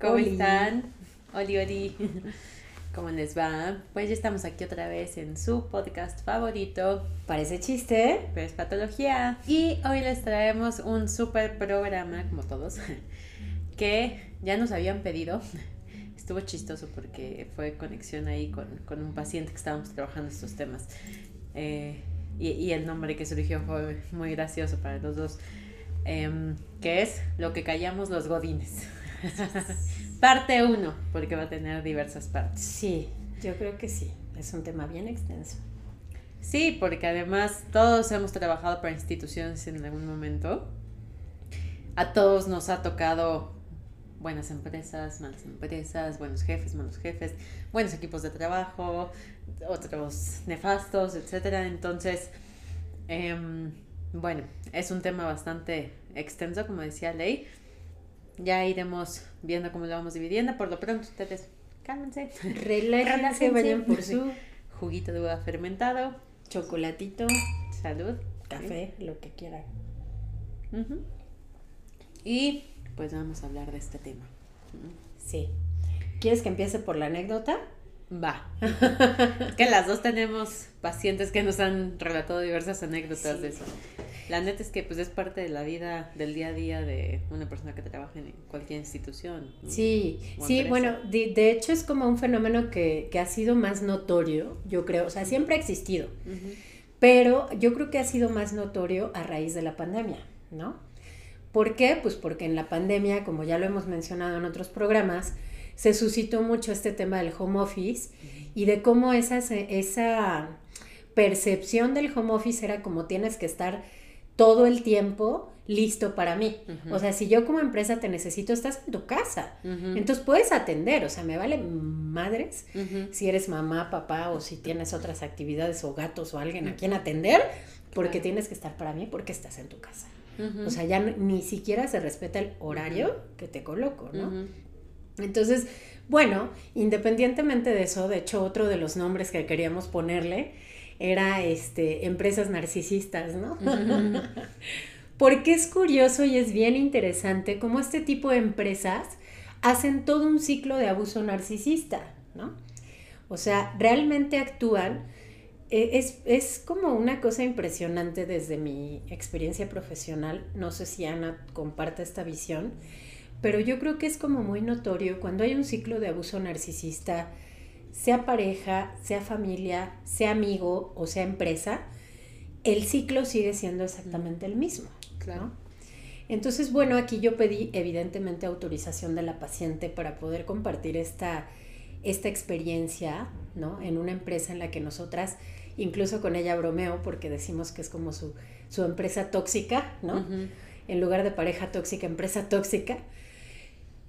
¿Cómo están? Oli, oli. ¿Cómo les va? Pues ya estamos aquí otra vez en su podcast favorito. Parece chiste, pero es patología. Y hoy les traemos un super programa, como todos, que ya nos habían pedido. Estuvo chistoso porque fue conexión ahí con, un paciente que estábamos trabajando estos temas. Eh, y, el nombre que surgió fue muy gracioso para los dos. Que es Lo que callamos los godines. Parte 1, porque va a tener diversas partes. Sí, yo creo que sí. Es un tema bien extenso. Sí, porque además todos hemos trabajado para instituciones en algún momento. A todos nos ha tocado buenas empresas, malas empresas, buenos jefes, malos jefes, buenos equipos de trabajo, otros nefastos, etc. Entonces, em, bueno, es un tema bastante extenso, como decía Ley. Ya iremos viendo cómo lo vamos dividiendo. Por lo pronto, ustedes cálmense. Relájense, vayan por su juguito de uva fermentado, chocolatito, salud, café, lo que quieran. Y pues vamos a hablar de este tema. Sí. ¿Quieres que empiece por la anécdota? Va. que las dos tenemos pacientes que nos han relatado diversas anécdotas de eso. La neta es que pues es parte de la vida del día a día de una persona que trabaja en cualquier institución. Sí, sí, bueno, de, hecho es como un fenómeno que, ha sido más notorio, yo creo, o sea, siempre ha existido, pero yo creo que ha sido más notorio a raíz de la pandemia, ¿no? ¿Por qué? Pues porque en la pandemia, como ya lo hemos mencionado en otros programas, se suscitó mucho este tema del home office y de cómo esa, esa percepción del home office era como tienes que estar todo el tiempo listo para mí. O sea, si yo como empresa te necesito, estás en tu casa. Entonces puedes atender, o sea, me vale madres si eres mamá, papá o si tienes otras actividades o gatos o alguien a quien atender, porque tienes que estar para mí porque estás en tu casa. O sea, ya ni siquiera se respeta el horario que te coloco, ¿no? Entonces, bueno, independientemente de eso, de hecho, otro de los nombres que queríamos ponerle era este, empresas narcisistas, ¿no? Porque es curioso y es bien interesante cómo este tipo de empresas hacen todo un ciclo de abuso narcisista, ¿no? O sea, realmente actúan, e, es, es, como una cosa impresionante desde mi experiencia profesional, no sé si Ana comparte esta visión, pero yo creo que es como muy notorio cuando hay un ciclo de abuso narcisista, sea pareja, sea familia, sea amigo o sea empresa, el ciclo sigue siendo exactamente el mismo. Claro. Entonces, bueno, aquí yo pedí evidentemente autorización de la paciente para poder compartir esta, esta experiencia, ¿no? En una empresa en la que nosotras, incluso con ella bromeo, porque decimos que es como su, su empresa tóxica, ¿no? En lugar de pareja tóxica, empresa tóxica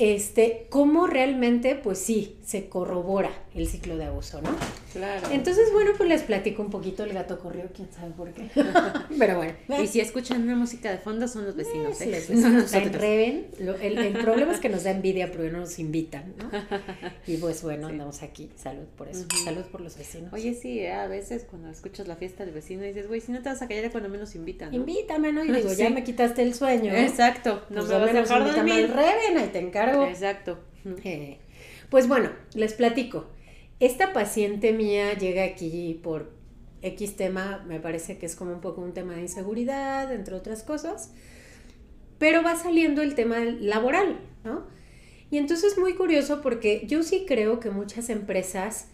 este, cómo realmente, pues sí, se corrobora el ciclo de abuso, ¿no? Claro. Entonces, bueno, pues les platico un poquito, el gato corrió, quién sabe por qué. Pero bueno. Y si escuchan una música de fondo, son los vecinos, ¿eh? Sí, nos enreven. El, el, problema es que nos da envidia porque no nos invitan, ¿no? Y pues bueno, andamos aquí. Salud por eso. Salud por los vecinos. Oye, sí, ¿eh? a veces cuando escuchas la fiesta del vecino dices, güey, si no te vas a callar cuando menos invitan. ¿no? Invítame, ¿no? Y digo, ya me quitaste el sueño. Exacto. No pues me vas a dejar dormir. Reven, ahí te encargo Exacto. Eh, pues bueno, les platico. Esta paciente mía llega aquí por X tema, me parece que es como un poco un tema de inseguridad, entre otras cosas, pero va saliendo el tema laboral, ¿no? Y entonces es muy curioso porque yo sí creo que muchas empresas,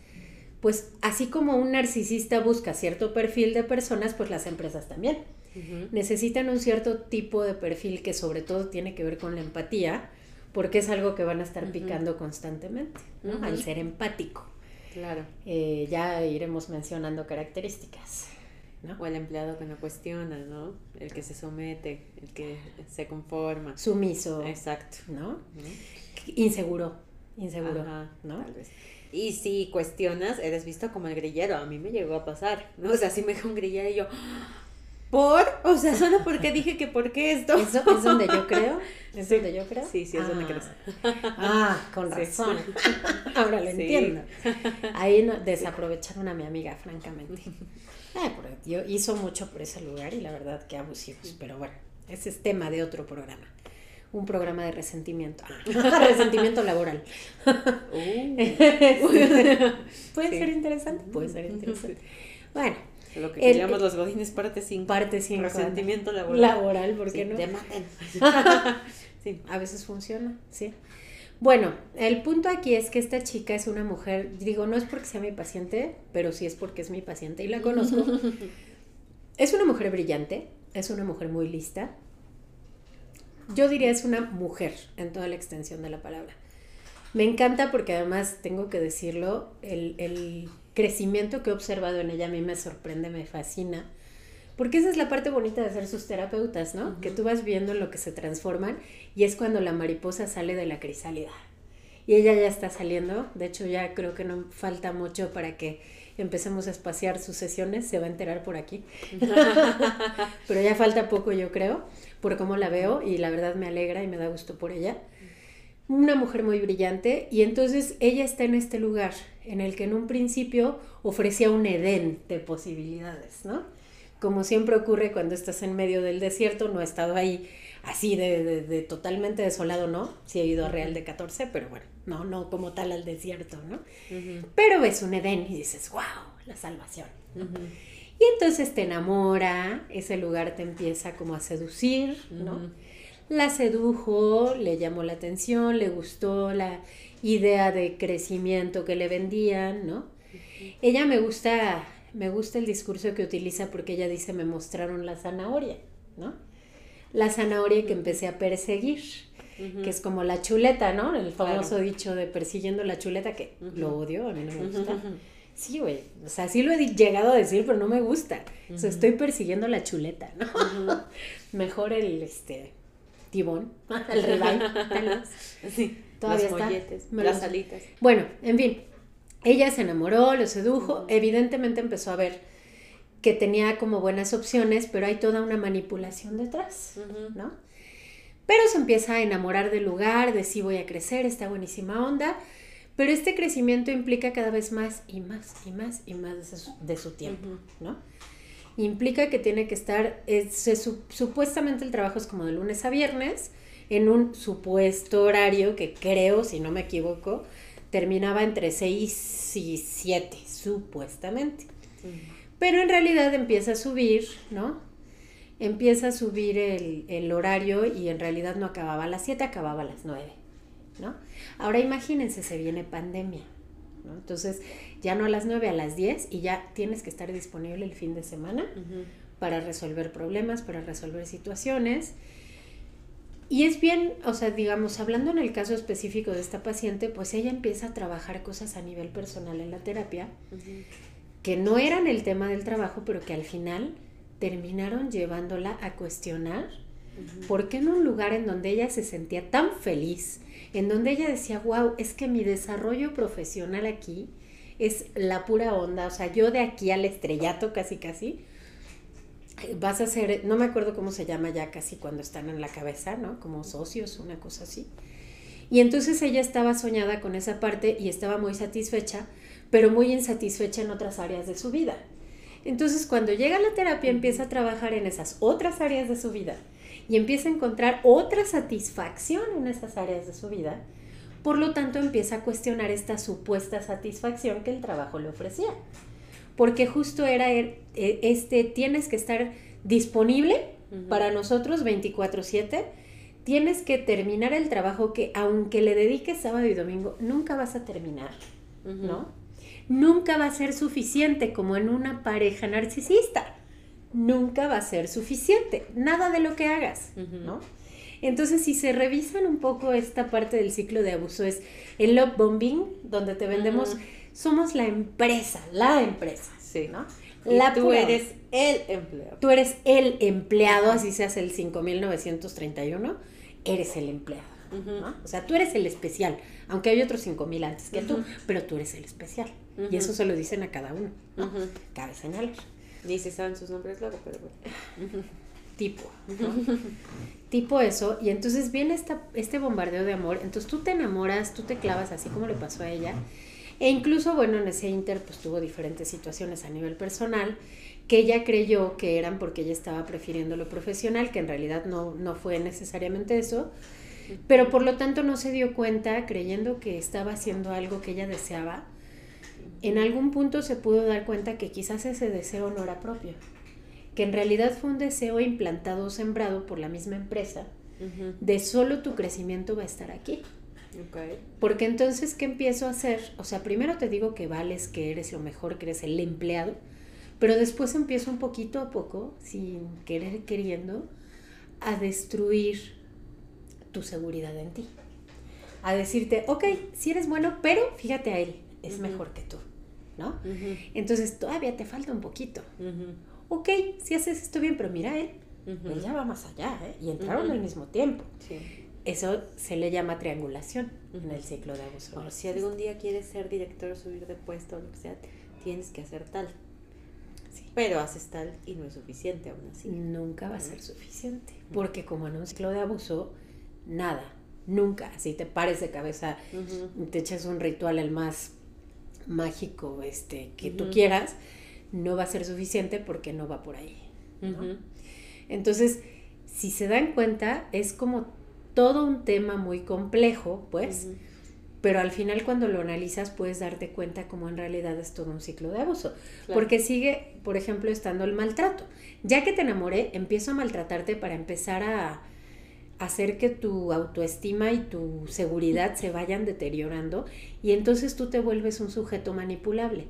pues así como un narcisista busca cierto perfil de personas, pues las empresas también. Necesitan un cierto tipo de perfil que sobre todo tiene que ver con la empatía porque es algo que van a estar picando constantemente, ¿no? Al ser empático. Claro. Eh, ya iremos mencionando características. ¿no? O el empleado que no cuestiona, ¿no? El que se somete, el que se conforma. Sumiso. Exacto. ¿No? Inseguro. inseguro, ¿no? Tal vez. Y si cuestionas, eres visto como el grillero. A mí me llegó a pasar, ¿no? O sea, si me dejó un grillero y yo, ¿por? O sea, solo porque dije que por qué esto. Eso es donde yo creo. ¿Es donde yo creo? Sí, sí, es donde Ah. crees. Ah, con Sí. razón. Ahora lo Sí. entiendo. Ahí no, desaprovecharon a mi amiga, francamente. Pero yo hizo mucho por ese lugar y la verdad que abusivos. Pero bueno, ese es tema de otro programa. Un programa de resentimiento. Ah, resentimiento laboral. Puede Sí. ser interesante, puede ser interesante. Bueno, Lo que El- queríamos los godines parte 5. parte 5. Resentimiento laboral. Laboral, ¿por qué Sí, no? Demanden. sí. A veces funciona, sí. Bueno, el punto aquí es que esta chica es una mujer, digo, no es porque sea mi paciente, pero sí es porque es mi paciente y la conozco. es una mujer brillante, es una mujer muy lista. Yo diría es una mujer en toda la extensión de la palabra. Me encanta porque además tengo que decirlo, el, el crecimiento que he observado en ella a mí me sorprende, me fascina. Porque esa es la parte bonita de ser sus terapeutas, ¿no? Que tú vas viendo en lo que se transforman y es cuando la mariposa sale de la crisálida. Y ella ya está saliendo, de hecho ya creo que no falta mucho para que empecemos a espaciar sus sesiones, se va a enterar por aquí. Pero ya falta poco yo creo, por cómo la veo y la verdad me alegra y me da gusto por ella. Una mujer muy brillante y entonces ella está en este lugar en el que en un principio ofrecía un Edén de posibilidades, ¿no? Como siempre ocurre cuando estás en medio del desierto, no he estado ahí así de, de- de totalmente desolado, ¿no? Sí he ido a Real de 14, pero bueno, no, no como tal al desierto, ¿no? Pero ves un Edén y dices, wow, la salvación. Y entonces te enamora, ese lugar te empieza como a seducir, ¿no? La sedujo, le llamó la atención, le gustó la idea de crecimiento que le vendían, ¿no? Ella me gusta, me gusta el discurso que utiliza porque ella dice, me mostraron la zanahoria, ¿no? La zanahoria que empecé a perseguir, que es como la chuleta, ¿no? El famoso Claro. dicho de persiguiendo la chuleta, que lo odio, a mí no me gusta. Sí, güey. O sea, sí lo he llegado a decir, pero no me gusta. O sea, estoy persiguiendo la chuleta, ¿no? Mejor el, este, el. Sí. Todavía los molletes, las alitas. Bueno, en fin. Ella se enamoró, lo sedujo. Evidentemente empezó a ver que tenía como buenas opciones, pero hay toda una manipulación detrás. ¿no? Pero se empieza a enamorar del lugar, de sí voy a crecer, está buenísima onda. Pero este crecimiento implica cada vez más y más y más y más de su, de su tiempo. ¿no? Implica que tiene que estar, es- se su- supuestamente el trabajo es como de lunes a viernes, en un supuesto horario que creo, si no me equivoco, terminaba entre 6 y 7, supuestamente. Pero en realidad empieza a subir, ¿no? Empieza a subir el, el horario y en realidad no acababa a las 7, acababa a las 9, ¿no? Ahora imagínense, se viene pandemia, ¿no? Entonces ya no a las 9, a las 10 y ya tienes que estar disponible el fin de semana para resolver problemas, para resolver situaciones. Y es bien, o sea, digamos, hablando en el caso específico de esta paciente, pues ella empieza a trabajar cosas a nivel personal en la terapia que no eran el tema del trabajo, pero que al final terminaron llevándola a cuestionar por qué en un lugar en donde ella se sentía tan feliz, en donde ella decía, wow, es que mi desarrollo profesional aquí es la pura onda, o sea, yo de aquí al estrellato casi casi, vas a ser, no me acuerdo cómo se llama ya casi cuando están en la cabeza, ¿no? Como socios, una cosa así. Y entonces ella estaba soñada con esa parte y estaba muy satisfecha, pero muy insatisfecha en otras áreas de su vida. Entonces cuando llega a la terapia empieza a trabajar en esas otras áreas de su vida y empieza a encontrar otra satisfacción en esas áreas de su vida. Por lo tanto empieza a cuestionar esta supuesta satisfacción que el trabajo le ofrecía. Porque justo era eh, este, tienes que estar disponible para nosotros 24/7 tienes que terminar el trabajo que aunque le dediques sábado y domingo, nunca vas a terminar. ¿no? Nunca va a ser suficiente como en una pareja narcisista. Nunca va a ser suficiente, nada de lo que hagas. ¿no? Entonces, si se revisan un poco esta parte del ciclo de abuso, es el love bombing, donde te vendemos, somos la empresa, la empresa, Sí. ¿no? La tú pura- eres el empleado. Tú eres el empleado, así seas el 5931, eres el empleado. ¿No? O sea, tú eres el especial, aunque hay otros 5000 antes que tú, pero tú eres el especial. Y eso se lo dicen a cada uno, ¿no? Cabe señalar. Ni se saben sus nombres luego, pero bueno. Tipo, ¿no? tipo eso, y entonces viene esta, este bombardeo de amor, entonces tú te enamoras, tú te clavas así como le pasó a ella, e incluso, bueno, en ese inter pues tuvo diferentes situaciones a nivel personal, que ella creyó que eran porque ella estaba prefiriendo lo profesional, que en realidad no, no fue necesariamente eso, pero por lo tanto no se dio cuenta, creyendo que estaba haciendo algo que ella deseaba, en algún punto se pudo dar cuenta que quizás ese deseo no era propio, que en realidad fue un deseo implantado o sembrado por la misma empresa, de solo tu crecimiento va a estar aquí. Porque entonces, ¿qué empiezo a hacer? O sea, primero te digo que vales, que eres lo mejor, que eres el empleado, pero después empiezo un poquito a poco, sin querer queriendo, a destruir tu seguridad en ti. A decirte, ok, si eres bueno, pero fíjate a él, es mejor que tú, ¿no? Entonces todavía te falta un poquito. Ok, si haces esto bien, pero mira él, él ya va más allá, ¿eh? Y entraron al mismo tiempo. Eso se le llama triangulación en el ciclo de abuso. si algún día quieres ser director, subir de puesto o lo que sea, tienes que hacer tal. Pero haces tal y no es suficiente aún así. Nunca va a ser suficiente. Porque como en un ciclo de abuso, nada, nunca. Si te pares de cabeza, te echas un ritual el más mágico este, que tú quieras, no va a ser suficiente porque no va por ahí. Entonces, si se dan cuenta, es como todo un tema muy complejo, pues, pero al final cuando lo analizas puedes darte cuenta como en realidad es todo un ciclo de abuso, porque sigue, por ejemplo, estando el maltrato. Ya que te enamoré, empiezo a maltratarte para empezar a hacer que tu autoestima y tu seguridad se vayan deteriorando y entonces tú te vuelves un sujeto manipulable.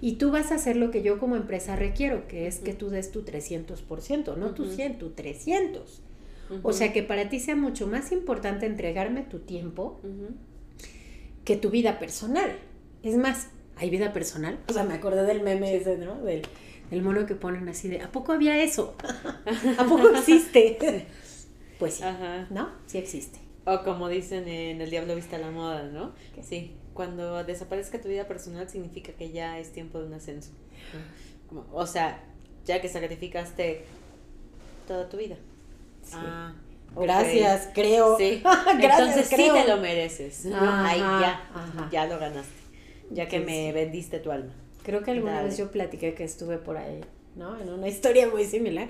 Y tú vas a hacer lo que yo como empresa requiero, que es que tú des tu 300%, no tu 100, tu 300. O sea, que para ti sea mucho más importante entregarme tu tiempo que tu vida personal. Es más, ¿hay vida personal? O sea, me acordé del meme ese, ¿no? Del, mono que ponen así de, ¿a poco había eso? ¿A poco existe? Pues sí, ¿no? Sí existe. O como dicen en El Diablo Vista la Moda, ¿no? Sí, cuando desaparezca tu vida personal significa que ya es tiempo de un ascenso. o sea, ya que sacrificaste toda tu vida. Ah, Gracias, creo. Sí. Entonces sí te lo mereces. Ahí ya, ya lo ganaste. Ya que me vendiste tu alma. Creo que alguna vez yo platiqué que estuve por ahí, ¿no? En una historia muy similar.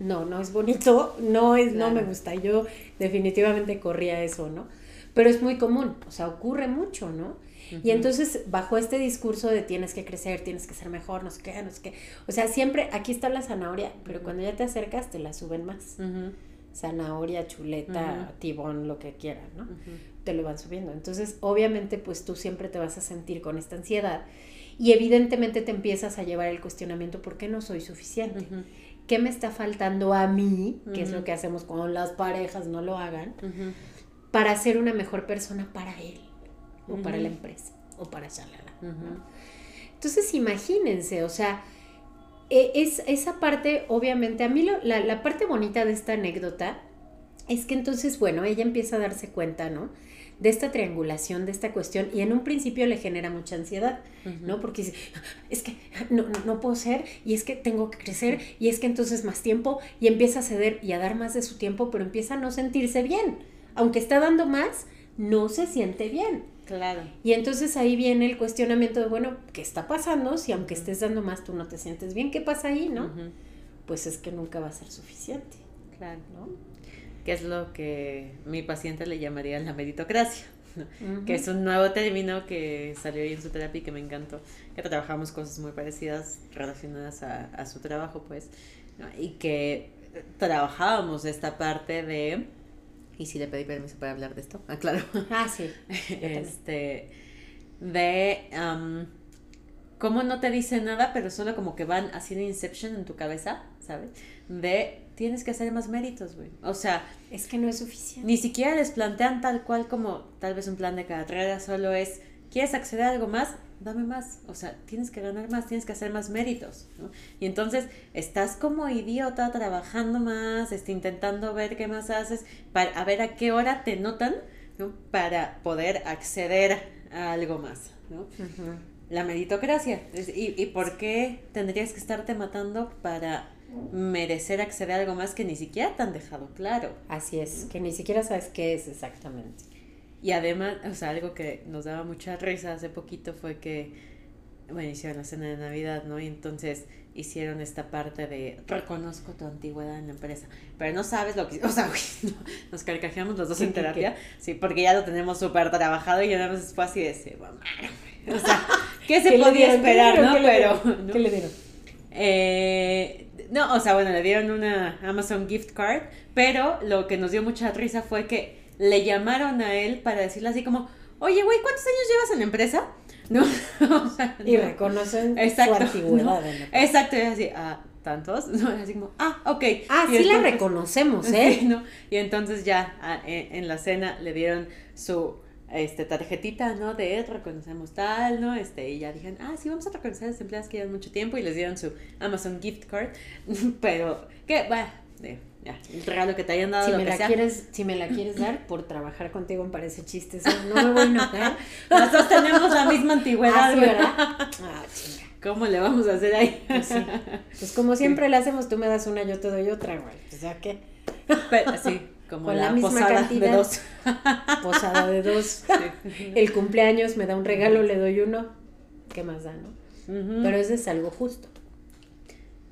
No, no es bonito, no es, no me gusta. Yo definitivamente corría eso, ¿no? Pero es muy común, o sea, ocurre mucho, ¿no? Y entonces, bajo este discurso de tienes que crecer, tienes que ser mejor, no sé qué, no sé qué. O sea, siempre aquí está la zanahoria, pero cuando ya te acercas te la suben más. Zanahoria, chuleta, tibón, lo que quieran, ¿no? Te lo van subiendo. Entonces, obviamente, pues tú siempre te vas a sentir con esta ansiedad y evidentemente te empiezas a llevar el cuestionamiento, ¿por qué no soy suficiente? ¿Qué me está faltando a mí? Que es lo que hacemos cuando las parejas no lo hagan, para ser una mejor persona para él o para la empresa o para Shalala. Entonces imagínense, o sea, e, es, esa parte, obviamente, a mí la, la, parte bonita de esta anécdota es que entonces, bueno, ella empieza a darse cuenta, ¿no? De esta triangulación, de esta cuestión, y en un principio le genera mucha ansiedad, ¿no? Porque dice, es que no, no, no, puedo ser, y es que tengo que crecer, y es que entonces más tiempo, y empieza a ceder y a dar más de su tiempo, pero empieza a no sentirse bien. Aunque está dando más, no se siente bien. Claro. Y entonces ahí viene el cuestionamiento de, bueno, ¿qué está pasando? Si aunque estés dando más, tú no te sientes bien, ¿qué pasa ahí, no? Pues es que nunca va a ser suficiente. Claro. ¿no? Que es lo que mi paciente le llamaría la meritocracia. que es un nuevo término que salió ahí en su terapia y que me encantó, que trabajamos cosas muy parecidas relacionadas a, su trabajo, pues, y que trabajábamos esta parte de y si le pedí permiso para hablar de esto. Ah, claro. Ah, sí. este, de um, cómo no te dice nada, pero solo como que van haciendo inception en tu cabeza, ¿sabes? De tienes que hacer más méritos, güey. O sea, es que no es suficiente. Ni siquiera les plantean tal cual como tal vez un plan de carrera, solo es ¿quieres acceder a algo más? Dame más, o sea, tienes que ganar más, tienes que hacer más méritos, ¿no? Y entonces estás como idiota trabajando más, este, intentando ver qué más haces, para a ver a qué hora te notan, ¿no? Para poder acceder a algo más, ¿no? La meritocracia. ¿Y, ¿Y por qué tendrías que estarte matando para merecer acceder a algo más que ni siquiera te han dejado claro. Así es, que ni siquiera sabes qué es exactamente. Y además, o sea, algo que nos daba mucha risa hace poquito fue que, bueno, hicieron la cena de Navidad, ¿no? Y entonces hicieron esta parte de reconozco tu antigüedad en la empresa, pero no sabes lo que, o sea, nos carcajeamos los dos en terapia, sí, porque ya lo tenemos súper trabajado y ya nada más fue así de ese, o sea, ¿qué se podía esperar, no? pero, ¿qué le dieron? Eh, no, o sea, bueno, le dieron una Amazon gift card, pero lo que nos dio mucha risa fue que le llamaron a él para decirle así como, oye, güey, ¿cuántos años llevas en la empresa? No, o sea, y reconocen Exacto, su antigüedad. Exacto, y así, ah, ¿tantos? No, así como, ah, ok. Ah, sí la reconocemos, ¿eh? ¿no? Y entonces ya ah, en la cena le dieron su este, tarjetita, ¿no? De reconocemos tal, ¿no? Este, y ya dijeron, ah, sí, vamos a reconocer a las empleadas que llevan mucho tiempo y les dieron su Amazon gift card, pero, ¿qué? Bueno, ya, el regalo que te hayan dado. Si, lo me que la sea. Quieres, si me la quieres dar por trabajar contigo me parece chiste, no me voy a enojar. Nosotros tenemos la misma antigüedad, ah, ¿verdad? Ah, chinga. ¿Cómo le vamos a hacer ahí? Pues, sí. pues como siempre le hacemos, tú me das una, yo te doy otra, güey. Pues ya que. sí, como Con la, la, misma posada cantidad. de dos. Posada de dos. El cumpleaños me da un regalo, le doy uno. ¿Qué más da, no? Pero eso es algo justo.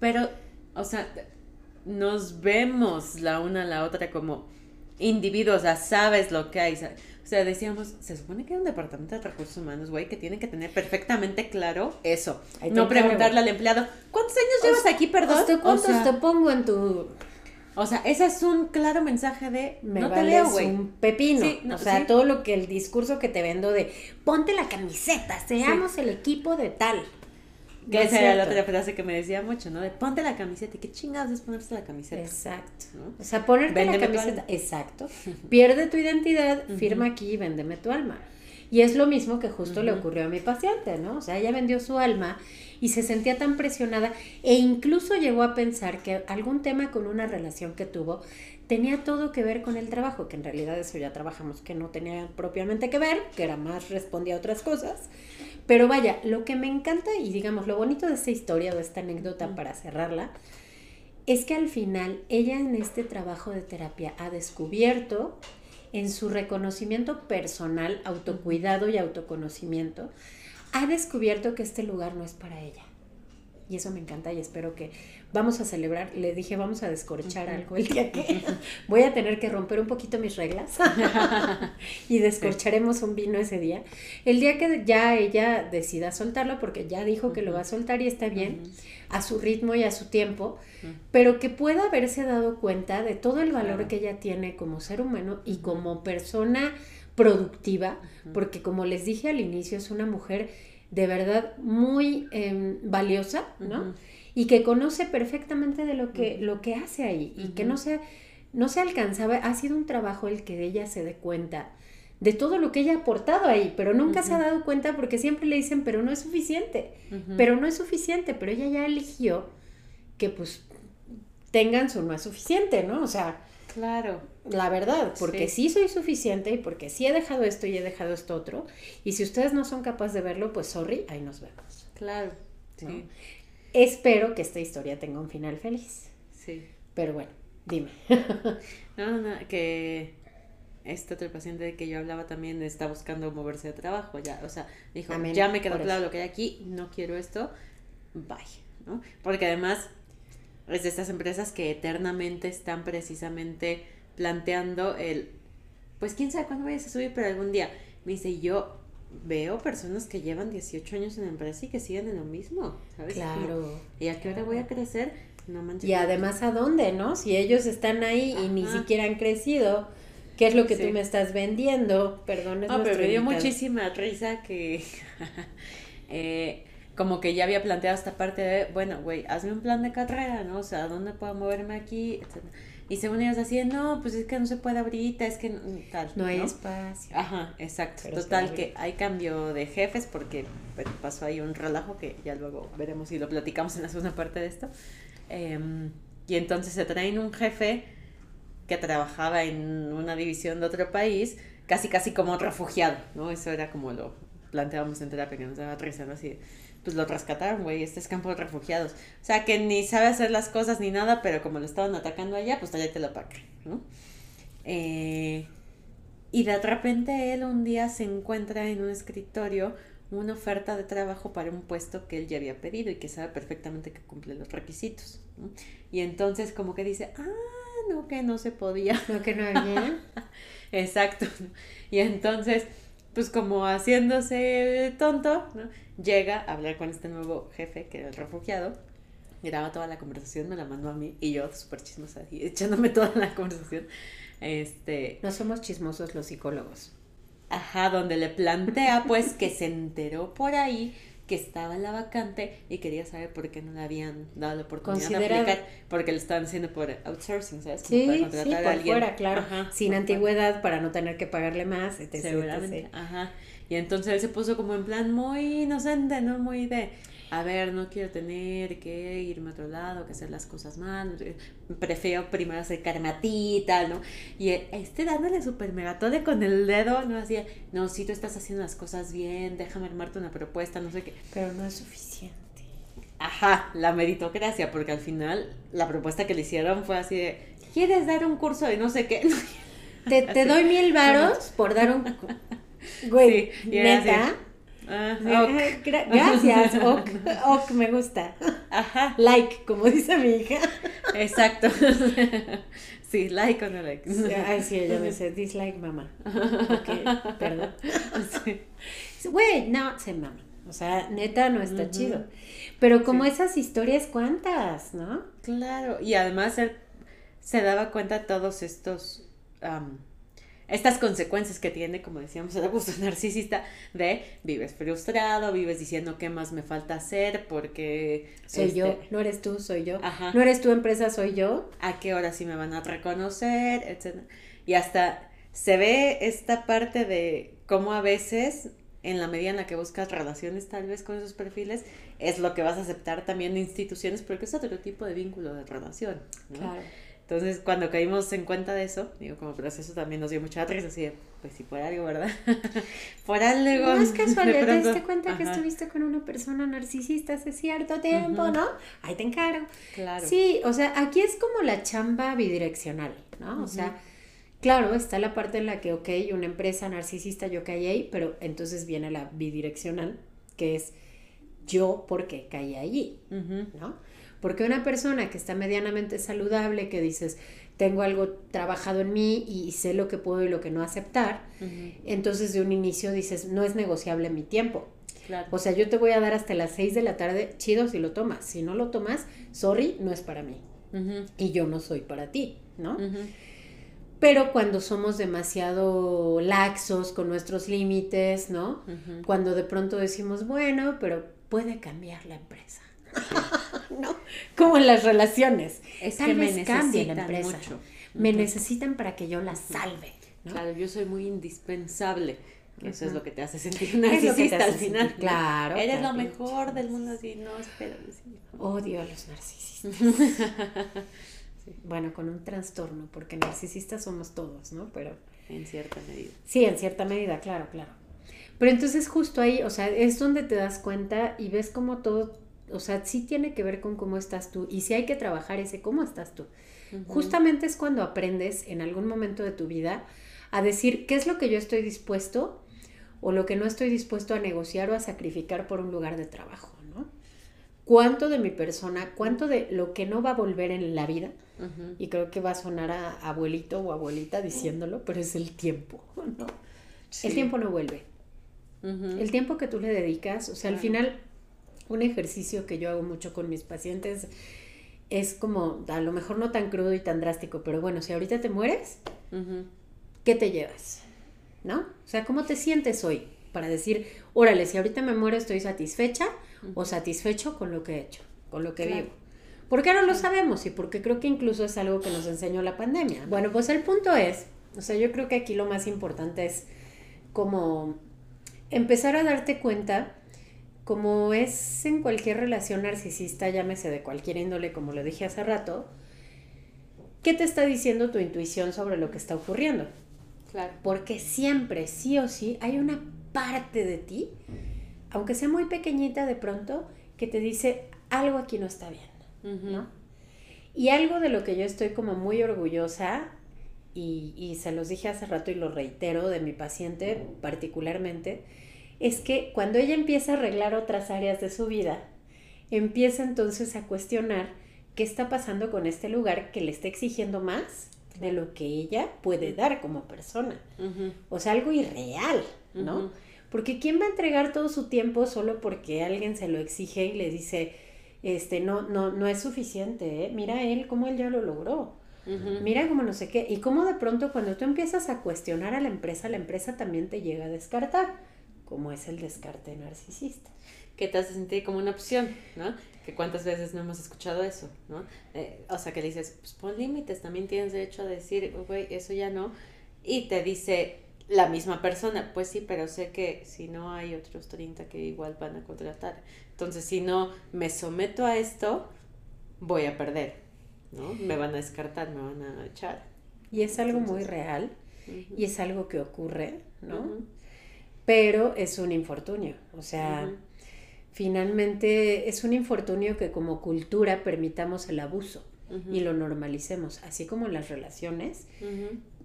Pero, o sea, nos vemos la una a la otra como individuos, o sea, sabes lo que hay. O sea, decíamos, se supone que hay un departamento de recursos humanos, güey, que tiene que tener perfectamente claro eso. No preguntarle al empleado, ¿cuántos años llevas aquí, perdón? ¿Hasta O cuántos sea, te pongo en tu o sea, ese es un claro mensaje de, me no te vales leo, güey. un pepino. Sí, no, o sea, sí. todo lo que el discurso que te vendo de ponte la camiseta, seamos el equipo de tal. Que No esa era la otra frase que me decía mucho, ¿no? De ponte la camiseta. ¿Y qué chingados es ponerse la camiseta? Exacto. ¿no? O sea, ponerte Véndeme la camiseta. Exacto. Pierde tu identidad, firma aquí y véndeme tu alma. Y es lo mismo que justo le ocurrió a mi paciente, ¿no? O sea, ella vendió su alma y se sentía tan presionada e incluso llegó a pensar que algún tema con una relación que tuvo tenía todo que ver con el trabajo, que en realidad eso ya trabajamos que no tenía propiamente que ver, que era más respondía a otras cosas. Pero vaya, lo que me encanta y digamos lo bonito de esta historia o de esta anécdota para cerrarla es que al final ella en este trabajo de terapia ha descubierto en su reconocimiento personal, autocuidado y autoconocimiento, ha descubierto que este lugar no es para ella. Y eso me encanta y espero que vamos a celebrar. Le dije, vamos a descorchar algo el día que voy a tener que romper un poquito mis reglas y descorcharemos un vino ese día. El día que ya ella decida soltarlo, porque ya dijo que lo va a soltar y está bien, a su ritmo y a su tiempo, pero que pueda haberse dado cuenta de todo el valor que ella tiene como ser humano y como persona productiva, porque como les dije al inicio, es una mujer de verdad muy em, valiosa, ¿no? Ujú. Y que conoce perfectamente de lo que, lo que hace ahí y que Ujú. no se, no se alcanzaba, ha sido un trabajo el que ella se dé cuenta de todo lo que ella ha aportado ahí, pero nunca se ha dado cuenta porque siempre le dicen, pero no es suficiente, pero no es suficiente, pero ella ya eligió que pues tengan su no es suficiente, ¿no? O sea, Claro. La verdad, porque sí. soy suficiente y porque sí he dejado esto y he dejado esto otro. Y si ustedes no son capaces de verlo, pues sorry, ahí nos vemos. Claro. Espero que esta historia tenga un final feliz. Sí. Pero bueno, dime. No, no, que este otro paciente de que yo hablaba también está buscando moverse de trabajo, ya, o sea, dijo, Amén, ya me quedó claro lo que hay aquí, no quiero esto, bye, ¿no? Porque además es de estas empresas que eternamente están precisamente planteando el, pues quién sabe cuándo vayas a subir, pero algún día, me dice, yo veo personas que llevan 18 años en la empresa y que siguen en lo mismo, ¿sabes? Como, Claro. ¿Y a qué hora voy a crecer? No manches. Y además, ¿a dónde, no? Si ellos están ahí y ni Ajá. siquiera han crecido, ¿qué es lo que Sí. tú me estás vendiendo? Perdón, es No, pero me dio invitado. muchísima risa que eh, como que ya había planteado esta parte de, bueno, güey, hazme un plan de carrera, ¿no? O sea, ¿dónde puedo moverme aquí? Etcétera. Y según ellos así, no, pues es que no se puede ahorita, es que tal. No hay espacio. Ajá, exacto. Total, que hay cambio de jefes porque pasó ahí un relajo que ya luego veremos y lo platicamos en la segunda parte de esto. Em, y entonces se traen un jefe que trabajaba en una división de otro país, casi casi como refugiado, ¿no? Eso era como lo planteábamos en terapia, que nos daba risa, ¿no? Así, pues lo rescataron, güey, este es campo de refugiados. O sea, que ni sabe hacer las cosas ni nada, pero como lo estaban atacando allá, pues allá te lo pagan, ¿no? Eh, y de repente él un día se encuentra en un escritorio una oferta de trabajo para un puesto que él ya había pedido y que sabe perfectamente que cumple los requisitos. ¿no? Y entonces como que dice, ah, no, que no se podía. No, que no había. Exacto. Y entonces pues como haciéndose tonto, ¿no? llega a hablar con este nuevo jefe, que era el refugiado, graba toda la conversación, me la mandó a mí, y yo súper chismosa, echándome toda la conversación. Este... No somos chismosos los psicólogos. Ajá, donde le plantea pues que se enteró por ahí que estaba en la vacante y quería saber por qué no le habían dado la oportunidad de aplicar, porque lo estaban haciendo por outsourcing, ¿sabes? sí, sí, por fuera, claro, sin antigüedad para no tener que pagarle más, etc. Seguramente, ajá. Y entonces él se puso como en plan muy inocente, ¿no? Muy de, a ver, no quiero tener que irme a otro lado, que hacer las cosas mal, prefiero primero acercarme a ti y tal, ¿no? Y este dándole súper megatode con el dedo, ¿no? Hacía, no, si tú estás haciendo las cosas bien, déjame armarte una propuesta, no sé qué. Pero no es suficiente. Ajá, la meritocracia, porque al final la propuesta que le hicieron fue así de, ¿quieres dar un curso de no sé qué? Te, te doy mil varos por dar un... Güey, neta... Ah, gracias, ok, ok, me gusta. Ajá. Like, como dice mi hija. Exacto. Sí, like o no like. Ay, sí, ella me dice dislike, mamá. Ok, perdón. Güey, no, se mama. O sea, neta no está chido. Pero como esas historias, ¿cuántas, no? Claro, y además él se daba cuenta de todos estos estas consecuencias que tiene, como decíamos, el abuso narcisista de vives frustrado, vives diciendo qué más me falta hacer porque... Soy yo, este, no eres tú, soy yo. Ajá. No eres tu empresa, soy yo. A qué hora sí me van a reconocer, etcétera. Y hasta se ve esta parte de cómo a veces en la medida en la que buscas relaciones tal vez con esos perfiles, es lo que vas a aceptar también de instituciones porque es otro tipo de vínculo de relación. Claro. Entonces, cuando caímos en cuenta de eso, digo, como proceso también nos dio mucha risa, así de, pues sí, por algo, ¿verdad? por algo. No es casualidad, te diste cuenta que estuviste con una persona narcisista hace cierto tiempo, ¿no? Ahí te encargo. Claro. Sí, o sea, aquí es como la chamba bidireccional, ¿no? O sea, claro, está la parte en la que, ok, una empresa narcisista, yo caí ahí, pero entonces viene la bidireccional, que es yo porque caí allí, ¿no? Porque una persona que está medianamente saludable, que dices, tengo algo trabajado en mí y sé lo que puedo y lo que no aceptar, entonces de un inicio dices, no es negociable mi tiempo. O sea, yo te voy a dar hasta las 6 de la tarde, chido si lo tomas. Si no lo tomas, sorry, no es para mí. Y yo no soy para ti, ¿no? Pero cuando somos demasiado laxos con nuestros límites, ¿no? Cuando de pronto decimos, bueno, pero puede cambiar la empresa. ¿no? Como en las relaciones. Es que me necesitan la empresa. Mucho. Me necesitan para que yo la salve. Claro, yo soy muy indispensable. eso es lo que te hace sentir narcisista al final. Claro. Eres lo mejor del mundo así, no, espera. Odio a los narcisistas. Bueno, con un trastorno, porque narcisistas somos todos, ¿no? Pero... En cierta medida. Sí, en cierta medida, claro, claro. Pero entonces justo ahí, o sea, es donde te das cuenta y ves cómo todo o sea, sí tiene que ver con cómo estás tú y si hay que trabajar ese cómo estás tú. Justamente es cuando aprendes en algún momento de tu vida a decir qué es lo que yo estoy dispuesto o lo que no estoy dispuesto a negociar o a sacrificar por un lugar de trabajo, ¿no? ¿Cuánto de mi persona, cuánto de lo que no va a volver en la vida? Y creo que va a sonar a abuelito o abuelita diciéndolo, pero es el tiempo, ¿no? El tiempo no vuelve. El tiempo que tú le dedicas, o sea, al final un ejercicio que yo hago mucho con mis pacientes es como, a lo mejor no tan crudo y tan drástico, pero bueno, si ahorita te mueres, ¿qué te llevas? ¿No? O sea, ¿cómo te sientes hoy? Para decir, órale, si ahorita me muero estoy satisfecha o satisfecho con lo que he hecho, con lo que vivo. ¿Por qué no lo sabemos? Y porque creo que incluso es algo que nos enseñó la pandemia. Bueno, pues el punto es, o sea, yo creo que aquí lo más importante es como empezar a darte cuenta, como es en cualquier relación narcisista, llámese de cualquier índole, como lo dije hace rato, ¿qué te está diciendo tu intuición sobre lo que está ocurriendo? Claro. Porque siempre, sí o sí, hay una parte de ti, aunque sea muy pequeñita de pronto, que te dice algo aquí no está bien, ¿no? Y algo de lo que yo estoy como muy orgullosa, y, y se los dije hace rato y lo reitero de mi paciente particularmente, es que cuando ella empieza a arreglar otras áreas de su vida, empieza entonces a cuestionar qué está pasando con este lugar que le está exigiendo más de lo que ella puede dar como persona. O sea, algo irreal, ¿no? Porque ¿quién va a entregar todo su tiempo solo porque alguien se lo exige y le dice, este, no, no, no es suficiente, ¿eh? Mira él cómo él ya lo logró. Mira cómo no sé qué. Y cómo de pronto cuando tú empiezas a cuestionar a la empresa, la empresa también te llega a descartar, como es el descarte narcisista. Que te hace sentir como una opción, ¿no? Que cuántas veces no hemos escuchado eso, ¿no? Eh, o sea, que le dices, pues pon límites, también tienes derecho a decir, güey, eso ya no. Y te dice, la misma persona, pues sí, pero sé que si no hay otros 30 que igual van a contratar. Entonces, si no me someto a esto, voy a perder, ¿no? Me van a descartar, me van a echar. Y es algo muy real y es algo que ocurre, ¿no? Pero es un infortunio, o sea, finalmente es un infortunio que como cultura permitamos el abuso y lo normalicemos, así como en las relaciones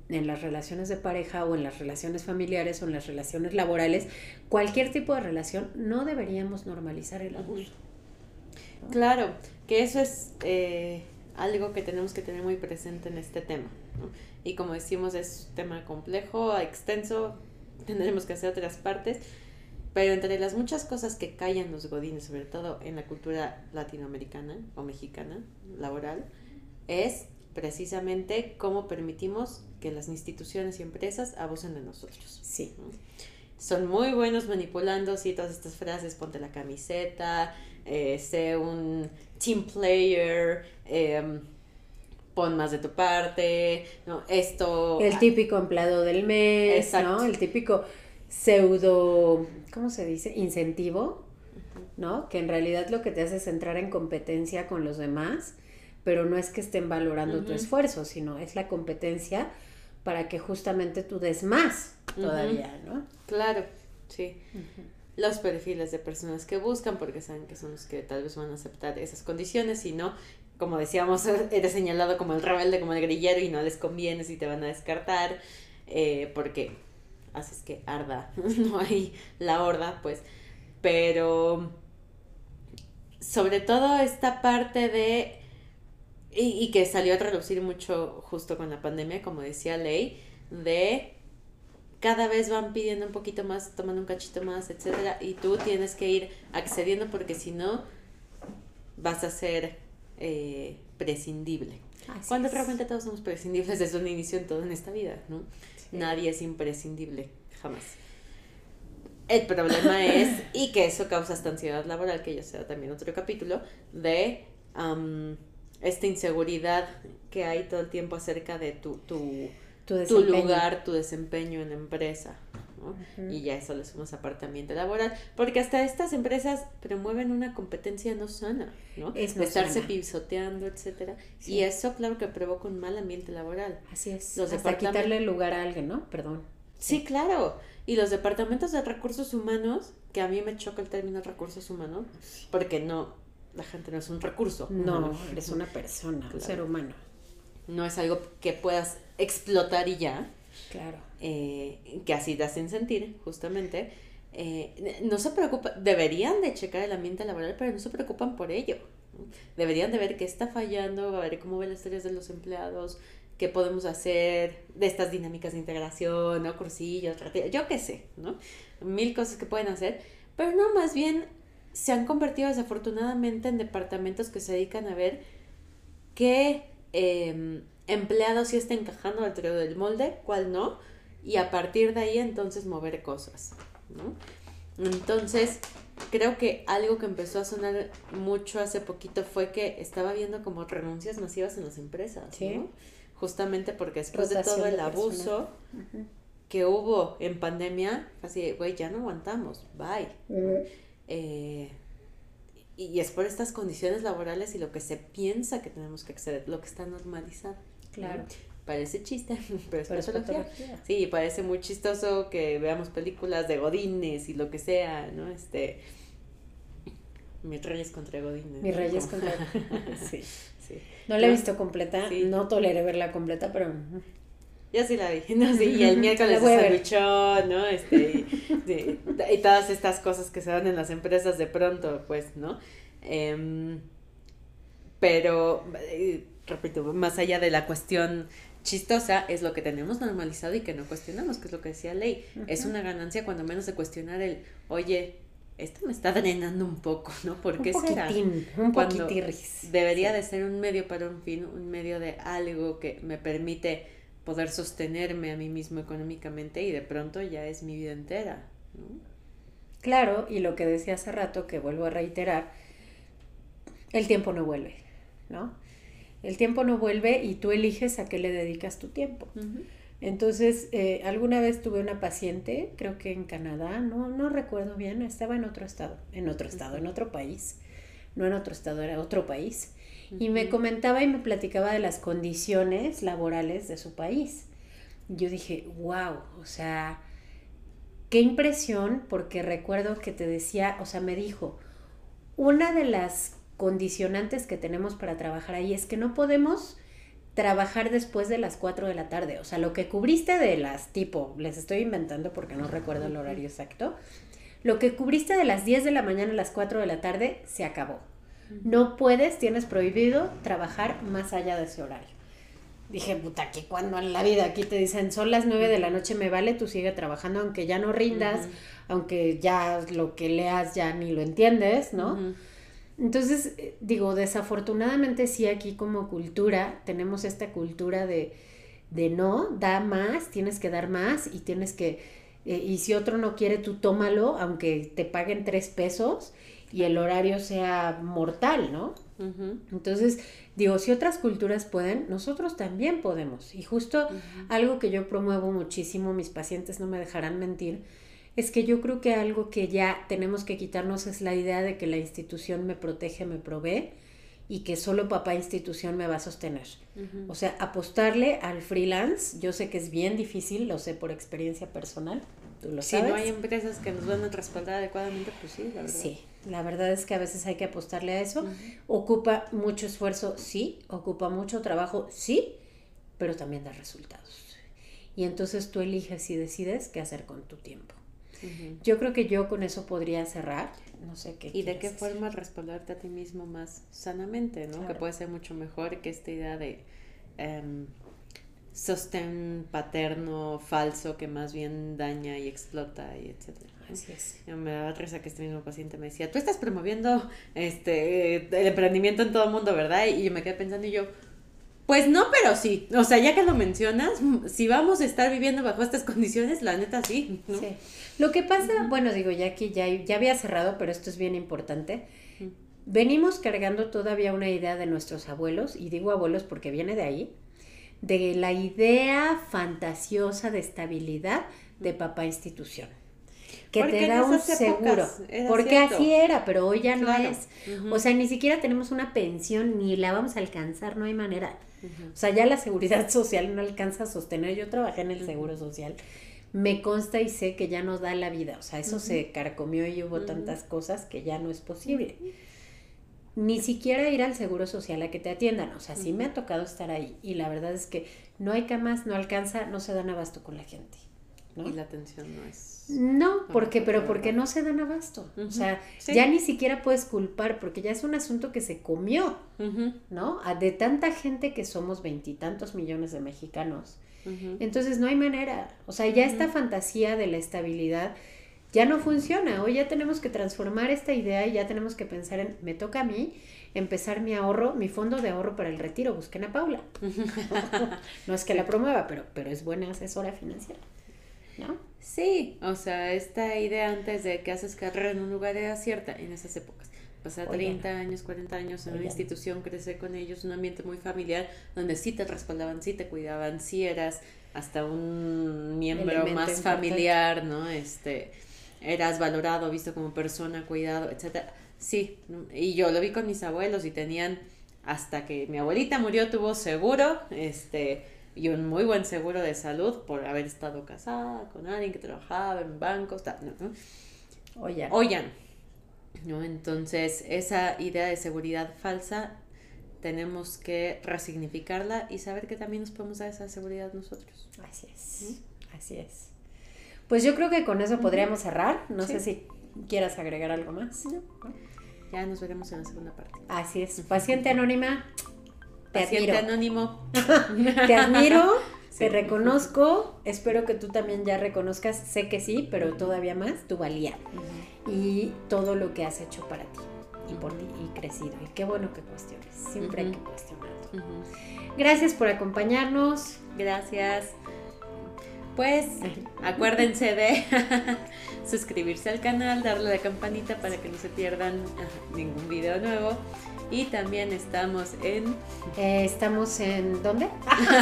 en las relaciones de pareja o en las relaciones familiares o en las relaciones laborales, cualquier tipo de relación, no deberíamos normalizar el abuso. Claro, que eso es eh, algo que tenemos que tener muy presente en este tema. Y como decimos, es un tema complejo, extenso, tendremos que hacer otras partes, pero entre las muchas cosas que callan los godines, sobre todo en la cultura latinoamericana o mexicana, laboral, es precisamente cómo permitimos que las instituciones y empresas abusen de nosotros. Sí. Son muy buenos manipulando, sí, todas estas frases, ponte la camiseta, eh, sé un team player, em, pon más de tu parte, ¿no? Esto... El típico empleado del mes, ¿no? El típico pseudo, ¿cómo se dice? Incentivo, ¿no? Que en realidad lo que te hace es entrar en competencia con los demás pero no es que estén valorando tu esfuerzo, sino es la competencia para que justamente tú des más todavía, ¿no? Claro, sí. Los perfiles de personas que buscan, porque saben que son los que tal vez van a aceptar esas condiciones, y no, como decíamos, eres señalado como el rebelde, como el grillero, y no les conviene si te van a descartar, eh, porque haces que arda, no hay la horda, pues, pero sobre todo esta parte de y, que salió a traducir mucho justo con la pandemia, como decía Ley, de cada vez van pidiendo un poquito más, tomando un cachito más, etcétera, y tú tienes que ir accediendo porque si no vas a ser eh, prescindible. Cuando realmente todos somos prescindibles desde un inicio en todo en esta vida, ¿no? Nadie es imprescindible, jamás. El problema es, y que eso causa esta ansiedad laboral, que ya sea también otro capítulo, de esta inseguridad que hay todo el tiempo acerca de tu, tu, tu, lugar, tu desempeño en la empresa. Y ya eso le sumas apartamiento laboral, porque hasta estas empresas promueven una competencia no sana, ¿no? Es de estarse pisoteando, etcétera. Y eso, claro, que provoca un mal ambiente laboral. Así es. Los hasta quitarle lugar a alguien, ¿no? Perdón. Sí, claro. Y los departamentos de recursos humanos, que a mí me choca el término recursos humanos, porque no, la gente no es un recurso. No, eres una persona, un ser humano. No es algo que puedas explotar y ya. Claro. Eh, que así te hacen sentir, justamente. Eh, no se preocupan, deberían de checar el ambiente laboral, pero no se preocupan por ello. Deberían de ver qué está fallando, a ver cómo ven las historias de los empleados, qué podemos hacer de estas dinámicas de integración, ¿no? Cursillos, yo qué sé, ¿no? Mil cosas que pueden hacer, pero no, más bien se han convertido desafortunadamente en departamentos que se dedican a ver qué em, empleado sí está encajando dentro del molde, cuál no, y a partir de ahí entonces mover cosas, ¿no? Entonces, creo que algo que empezó a sonar mucho hace poquito fue que estaba viendo como renuncias masivas en las empresas, ¿no? Justamente porque después de todo el abuso que hubo en pandemia, así, güey, ya no aguantamos, bye. Eh, y es por estas condiciones laborales y lo que se piensa que tenemos que acceder, lo que está normalizado. Claro. Parece chiste, pero es patología. Sí, parece muy chistoso que veamos películas de godines y lo que sea, ¿no? Este, mis Reyes contra Godines. Mis Reyes contra sí. sí. No la he visto completa, no toleré verla completa, pero... Yo sí la vi, no, sí, y el miércoles de ¿no? Este, y, todas estas cosas que se dan en las empresas de pronto, pues, ¿no? Em, pero, eh, repito, más allá de la cuestión chistosa, es lo que tenemos normalizado y que no cuestionamos, que es lo que decía Ley. Es una ganancia cuando menos de cuestionar el, oye, esto me está drenando un poco, ¿no? Porque un poquitín, un Cuando debería de ser un medio para un fin, un medio de algo que me permite poder sostenerme a mí mismo económicamente y de pronto ya es mi vida entera, ¿no? Claro, y lo que decía hace rato, que vuelvo a reiterar, el tiempo no vuelve, ¿no? El tiempo no vuelve y tú eliges a qué le dedicas tu tiempo. Entonces, eh, alguna vez tuve una paciente, creo que en Canadá, no, no recuerdo bien, estaba en otro estado, en otro estado, en otro país, no en otro estado, era otro país, y me comentaba y me platicaba de las condiciones laborales de su país. Yo dije, wow, o sea, qué impresión, porque recuerdo que te decía, o sea, me dijo, una de las condicionantes que tenemos para trabajar ahí es que no podemos trabajar después de las 4 de la tarde. O sea, lo que cubriste de las tipo, les estoy inventando porque no recuerdo el horario exacto, lo que cubriste de las 10 de la mañana a las 4 de la tarde se acabó. No puedes, tienes prohibido trabajar más allá de ese horario. Dije, puta, que cuando en la vida aquí te dicen son las 9 de la noche me vale, tú sigue trabajando aunque ya no rindas, aunque ya lo que leas ya ni lo entiendes, ¿no? Entonces, eh, digo, desafortunadamente sí aquí como cultura tenemos esta cultura de, de no, da más, tienes que dar más y tienes que, eh, y si otro no quiere, tú tómalo, aunque te paguen tres pesos y el horario sea mortal, ¿no? Entonces, digo, si otras culturas pueden, nosotros también podemos. Y justo algo que yo promuevo muchísimo, mis pacientes no me dejarán mentir, es que yo creo que algo que ya tenemos que quitarnos es la idea de que la institución me protege, me provee y que solo papá institución me va a sostener. O sea, apostarle al freelance, yo sé que es bien difícil, lo sé por experiencia personal, tú lo sabes. Si no hay empresas que nos van a respaldar adecuadamente, pues sí, la verdad. Sí, la verdad es que a veces hay que apostarle a eso. Ocupa mucho esfuerzo, sí, ocupa mucho trabajo, sí, pero también da resultados. Y entonces tú eliges y decides qué hacer con tu tiempo. Yo creo que yo con eso podría cerrar. No sé qué. ¿Y de qué forma respalderte a ti mismo más sanamente, ¿no? Que puede ser mucho mejor que esta idea de um, sostén paterno falso que más bien daña y explota y etcétera. Así es. me daba risa que este mismo paciente me decía, tú estás promoviendo este el emprendimiento en todo el mundo, ¿verdad? Y yo me quedé pensando y yo, pues no, pero sí. O sea, ya que lo mencionas, si vamos a estar viviendo bajo estas condiciones, la neta sí. Sí. Lo que pasa, bueno, digo, ya aquí ya, ya había cerrado, pero esto es bien importante. Venimos cargando todavía una idea de nuestros abuelos, y digo abuelos porque viene de ahí, de la idea fantasiosa de estabilidad de papá institución que te da un seguro. Porque así era, pero hoy ya no es. O sea, ni siquiera tenemos una pensión, ni la vamos a alcanzar, no hay manera. O sea, ya la seguridad social no alcanza a sostener. Yo trabajé en el seguro social. Me consta y sé que ya no da la vida. O sea, eso se carcomió y hubo tantas cosas que ya no es posible. Ni siquiera ir al seguro social a que te atiendan. O sea, sí me ha tocado estar ahí. Y la verdad es que no hay camas, no alcanza, no se dan abasto con la gente. Y la atención no es. No, porque, pero porque no se dan abasto. O sea, ya ni siquiera puedes culpar, porque ya es un asunto que se comió, ¿no? De tanta gente que somos veintitantos millones de mexicanos. Entonces no hay manera. O sea, ya esta fantasía de la estabilidad ya no funciona. Hoy ya tenemos que transformar esta idea y ya tenemos que pensar en, me toca a mí empezar mi ahorro, mi fondo de ahorro para el retiro. Busquen a Paula. no es que la promueva, pero, pero es buena asesora financiera. ¿No? Sí, o sea, esta idea antes de que haces carrera en un lugar era cierta en esas épocas. Pasar 30 años, 40 años en una institución, crecer con ellos, un ambiente muy familiar, donde sí te respaldaban, sí te cuidaban, sí eras hasta un miembro más familiar, ¿no? Este, eras valorado, visto como persona, cuidado, etcétera. Sí, y yo lo vi con mis abuelos y tenían hasta que mi abuelita murió tuvo seguro, este, y un muy buen seguro de salud por haber estado casada con alguien que trabajaba en bancos, tal, ¿no? Oyan. Oyan. ¿no? Entonces, esa idea de seguridad falsa tenemos que resignificarla y saber que también nos podemos dar esa seguridad nosotros. Así es, así es. Pues yo creo que con eso podríamos cerrar. No sé si quieras agregar algo más. Ya nos veremos en la segunda parte. Así es. Paciente anónima, te Paciente anónimo. te admiro, te reconozco. Espero que tú también ya reconozcas, sé que sí, pero todavía más, tu valía. Y todo lo que has hecho para ti y por ti y crecido. Y qué bueno que cuestiones. Siempre hay que cuestionar. Gracias por acompañarnos. Gracias. Pues acuérdense de suscribirse al canal, darle a la campanita para que no se pierdan ningún video nuevo. Y también estamos en... Eh, estamos en... ¿Dónde?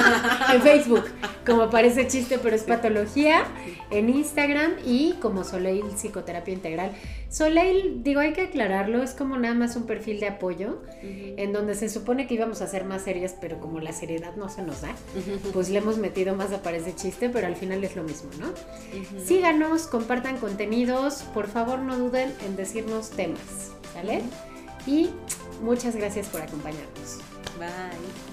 en Facebook, como parece chiste, pero es patología. En Instagram y como Soleil Psicoterapia Integral. Soleil, digo, hay que aclararlo, es como nada más un perfil de apoyo, en donde se supone que íbamos a ser más serias, pero como la seriedad no se nos da, pues le hemos metido más a parece chiste, pero al final es lo mismo, ¿no? Síganos, compartan contenidos, por favor no duden en decirnos temas, ¿vale? Y Muchas gracias por acompañarnos. Bye.